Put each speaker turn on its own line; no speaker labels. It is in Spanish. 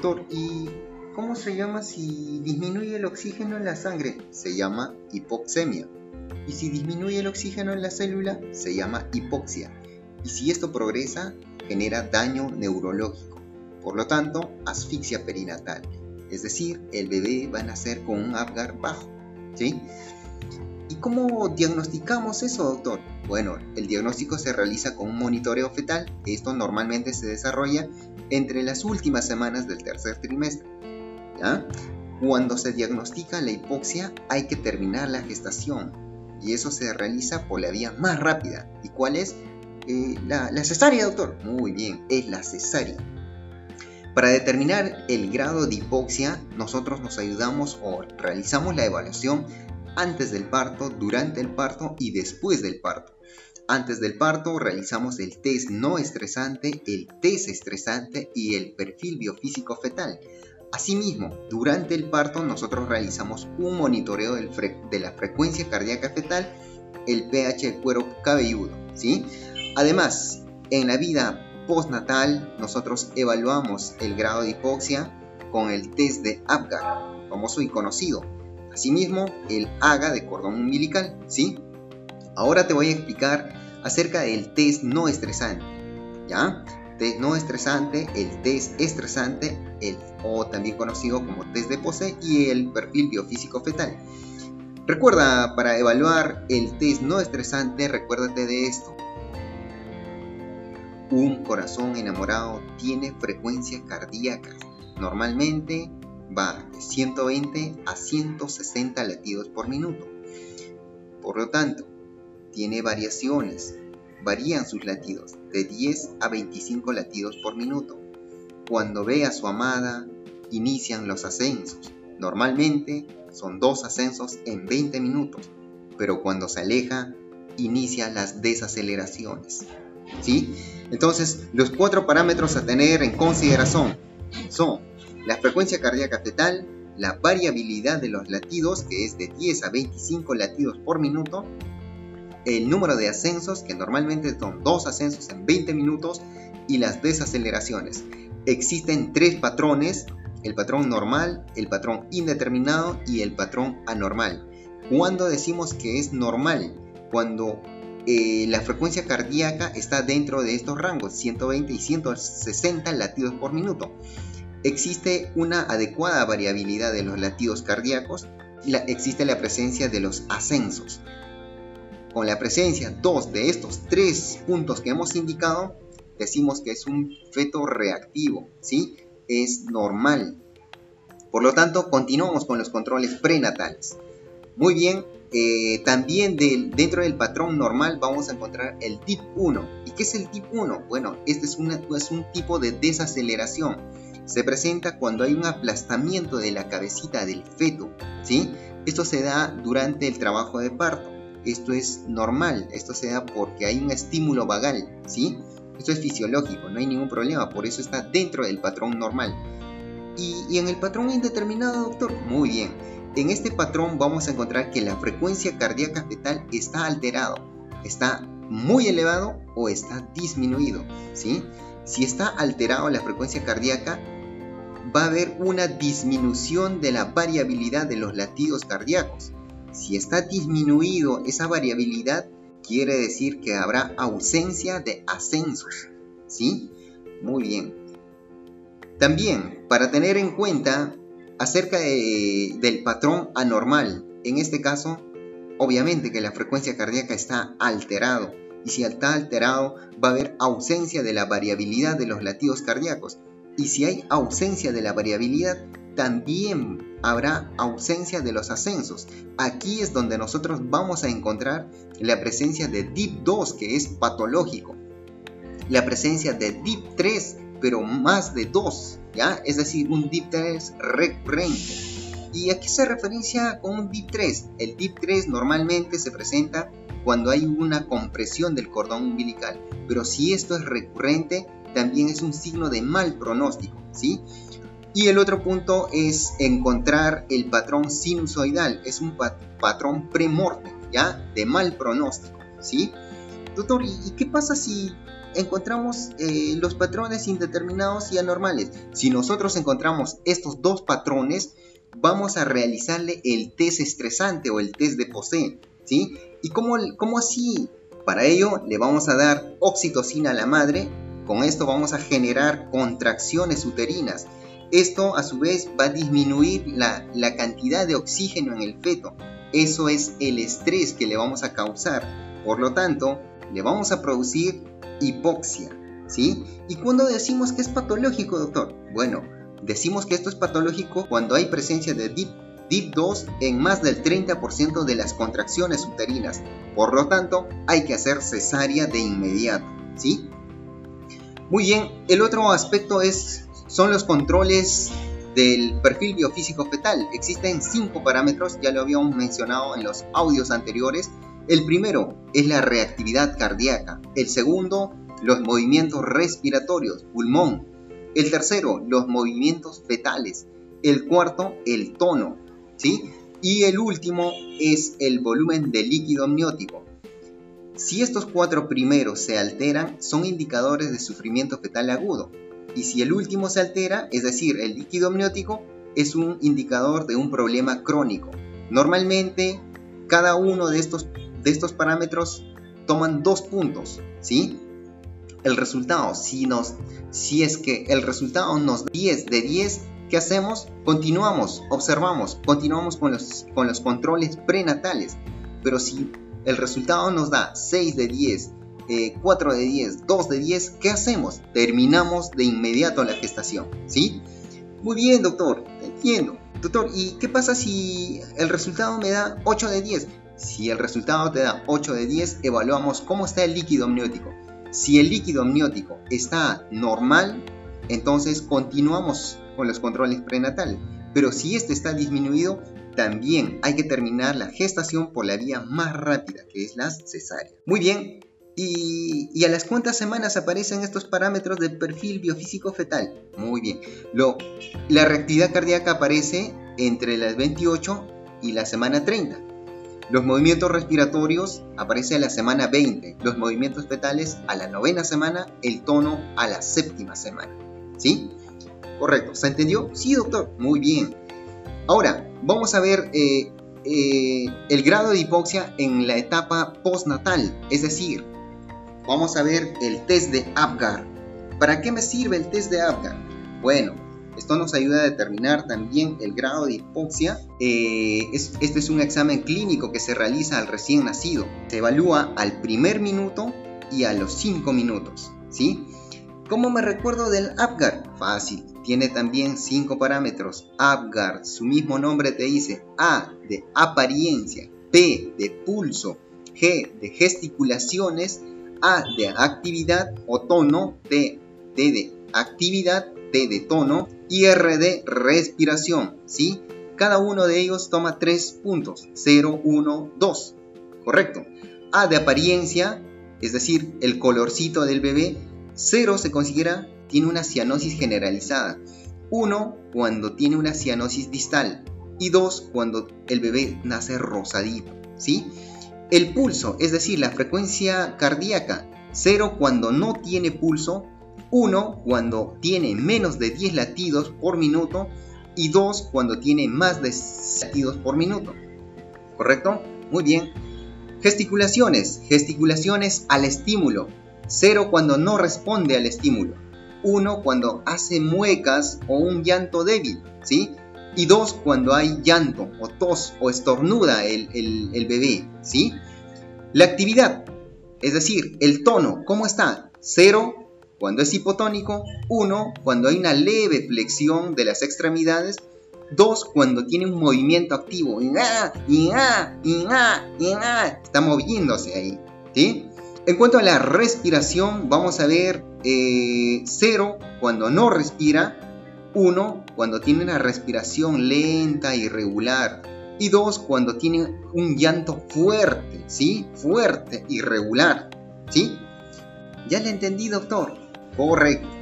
Doctor, ¿y cómo se llama si disminuye el oxígeno en la sangre? Se llama hipoxemia. Y si disminuye el oxígeno en la célula, se llama hipoxia. Y si esto progresa, genera daño neurológico. Por lo tanto, asfixia perinatal. Es decir, el bebé va a nacer con un Apgar bajo. ¿Sí? ¿Y cómo diagnosticamos eso, doctor? Bueno, el diagnóstico se realiza con un monitoreo fetal. Esto normalmente se desarrolla entre las últimas semanas del tercer trimestre. Cuando se diagnostica la hipoxia, hay que terminar la gestación. Y eso se realiza por la vía más rápida. ¿Y cuál es? Eh, la, la cesárea, doctor. Muy bien, es la cesárea. Para determinar el grado de hipoxia, nosotros nos ayudamos o realizamos la evaluación antes del parto, durante el parto y después del parto. Antes del parto realizamos el test no estresante, el test estresante y el perfil biofísico fetal. Asimismo, durante el parto nosotros realizamos un monitoreo de la frecuencia cardíaca fetal, el pH del cuero cabelludo. ¿sí? Además, en la vida postnatal nosotros evaluamos el grado de hipoxia con el test de Apgar, famoso y conocido, Asimismo, el AGA de cordón umbilical, ¿sí? Ahora te voy a explicar acerca del test no estresante, ¿ya? Test no estresante, el test estresante, el, o también conocido como test de pose y el perfil biofísico fetal. Recuerda, para evaluar el test no estresante, recuérdate de esto. Un corazón enamorado tiene frecuencias cardíacas. Normalmente va de 120 a 160 latidos por minuto. Por lo tanto, tiene variaciones, varían sus latidos de 10 a 25 latidos por minuto. Cuando ve a su amada, inician los ascensos. Normalmente son dos ascensos en 20 minutos, pero cuando se aleja, inicia las desaceleraciones. ¿Sí? Entonces, los cuatro parámetros a tener en consideración son la frecuencia cardíaca fetal, la variabilidad de los latidos, que es de 10 a 25 latidos por minuto, el número de ascensos, que normalmente son dos ascensos en 20 minutos, y las desaceleraciones. Existen tres patrones, el patrón normal, el patrón indeterminado y el patrón anormal. Cuando decimos que es normal? Cuando eh, la frecuencia cardíaca está dentro de estos rangos, 120 y 160 latidos por minuto existe una adecuada variabilidad de los latidos cardíacos y existe la presencia de los ascensos. Con la presencia dos de estos tres puntos que hemos indicado, decimos que es un feto reactivo, ¿sí? Es normal. Por lo tanto, continuamos con los controles prenatales. Muy bien, eh, también dentro del patrón normal vamos a encontrar el tip 1. ¿Y qué es el tip 1? Bueno, este es, es un tipo de desaceleración se presenta cuando hay un aplastamiento de la cabecita del feto, ¿sí? Esto se da durante el trabajo de parto. Esto es normal, esto se da porque hay un estímulo vagal, ¿sí? Esto es fisiológico, no hay ningún problema, por eso está dentro del patrón normal. ¿Y, y en el patrón indeterminado, doctor? Muy bien. En este patrón vamos a encontrar que la frecuencia cardíaca fetal está alterado, está muy elevado o está disminuido, ¿sí? Si está alterado la frecuencia cardíaca, va a haber una disminución de la variabilidad de los latidos cardíacos. Si está disminuido esa variabilidad, quiere decir que habrá ausencia de ascensos. ¿Sí? Muy bien. También, para tener en cuenta acerca del patrón anormal, en este caso, obviamente que la frecuencia cardíaca está alterado. Y si está alterado, va a haber ausencia de la variabilidad de los latidos cardíacos. Y si hay ausencia de la variabilidad, también habrá ausencia de los ascensos. Aquí es donde nosotros vamos a encontrar la presencia de DIP2, que es patológico. La presencia de DIP3, pero más de 2, ¿ya? Es decir, un DIP3 recurrente. ¿Y a qué se referencia con un DIP3? El DIP3 normalmente se presenta cuando hay una compresión del cordón umbilical, pero si esto es recurrente, también es un signo de mal pronóstico, ¿sí? Y el otro punto es encontrar el patrón sinusoidal, es un patrón premorte, ¿ya? De mal pronóstico, ¿sí? Doctor, ¿y qué pasa si encontramos eh, los patrones indeterminados y anormales. Si nosotros encontramos estos dos patrones, vamos a realizarle el test estresante o el test de Posee. ¿sí? ¿Y cómo, cómo así? Para ello le vamos a dar oxitocina a la madre. Con esto vamos a generar contracciones uterinas. Esto a su vez va a disminuir la, cantidad de oxígeno en el feto. Eso es el estrés que le vamos a causar. Por lo tanto, le vamos a producir hipoxia. ¿Sí? ¿Y cuando decimos que es patológico, doctor? Bueno, decimos que esto es patológico cuando hay presencia de DIP, DIP2 en más del 30% de las contracciones uterinas. Por lo tanto, hay que hacer cesárea de inmediato. ¿Sí? Muy bien, el otro aspecto es, son los controles del perfil biofísico fetal. Existen cinco parámetros, ya lo habíamos mencionado en los audios anteriores. El primero es la reactividad cardíaca. El segundo, los movimientos respiratorios, pulmón. El tercero, los movimientos fetales. El cuarto, el tono. ¿sí? Y el último es el volumen de líquido amniótico. Si estos cuatro primeros se alteran, son indicadores de sufrimiento fetal agudo. Y si el último se altera, es decir, el líquido amniótico, es un indicador de un problema crónico. Normalmente, cada uno de estos, de estos parámetros toman dos puntos, ¿sí? El resultado, si, nos, si es que el resultado nos da 10 de 10, ¿qué hacemos? Continuamos, observamos, continuamos con los, con los controles prenatales. Pero si el resultado nos da 6 de 10, 4 eh, de 10, 2 de 10, ¿qué hacemos? Terminamos de inmediato la gestación, ¿sí? Muy bien, doctor, entiendo. Doctor, ¿y qué pasa si el resultado me da 8 de 10? Si el resultado te da 8 de 10, evaluamos cómo está el líquido amniótico. Si el líquido amniótico está normal, entonces continuamos con los controles prenatales. Pero si este está disminuido, también hay que terminar la gestación por la vía más rápida, que es la cesárea. Muy bien, y, a las cuantas semanas aparecen estos parámetros del perfil biofísico fetal. Muy bien. La reactividad cardíaca aparece entre las 28 y la semana 30. Los movimientos respiratorios aparecen a la semana 20. Los movimientos fetales a la novena semana. El tono a la séptima semana. ¿Sí? Correcto. ¿Se entendió? Sí, doctor. Muy bien. Ahora, vamos a ver eh, eh, el grado de hipoxia en la etapa postnatal. Es decir, vamos a ver el test de Apgar. ¿Para qué me sirve el test de Apgar? Bueno, esto nos ayuda a determinar también el grado de hipoxia. Eh, este es un examen clínico que se realiza al recién nacido. Se evalúa al primer minuto y a los 5 minutos. ¿sí? ¿Cómo me recuerdo del Apgar? Fácil, tiene también 5 parámetros. Apgar, su mismo nombre te dice A de apariencia, P de pulso, G de gesticulaciones a de actividad o tono, T, de actividad, T de tono y R de respiración, ¿sí? Cada uno de ellos toma tres puntos, 0, 1, 2, ¿correcto? A de apariencia, es decir, el colorcito del bebé, 0 se considera tiene una cianosis generalizada, 1 cuando tiene una cianosis distal y 2 cuando el bebé nace rosadito, ¿sí? El pulso, es decir, la frecuencia cardíaca, 0 cuando no tiene pulso, 1 cuando tiene menos de 10 latidos por minuto y 2 cuando tiene más de 6 latidos por minuto. ¿Correcto? Muy bien. Gesticulaciones, gesticulaciones al estímulo, 0 cuando no responde al estímulo, 1 cuando hace muecas o un llanto débil, ¿sí? Y dos cuando hay llanto o tos o estornuda el, el, bebé, ¿sí? La actividad, es decir, el tono, ¿cómo está? Cero cuando es hipotónico, uno cuando hay una leve flexión de las extremidades, dos cuando tiene un movimiento activo, está moviéndose ahí, ¿sí? En cuanto a la respiración, vamos a ver eh, cero cuando no respira, 1. Cuando tiene una respiración lenta, irregular. Y 2. Cuando tiene un llanto fuerte, ¿sí? Fuerte, irregular, ¿sí? Ya le entendí, doctor. Correcto.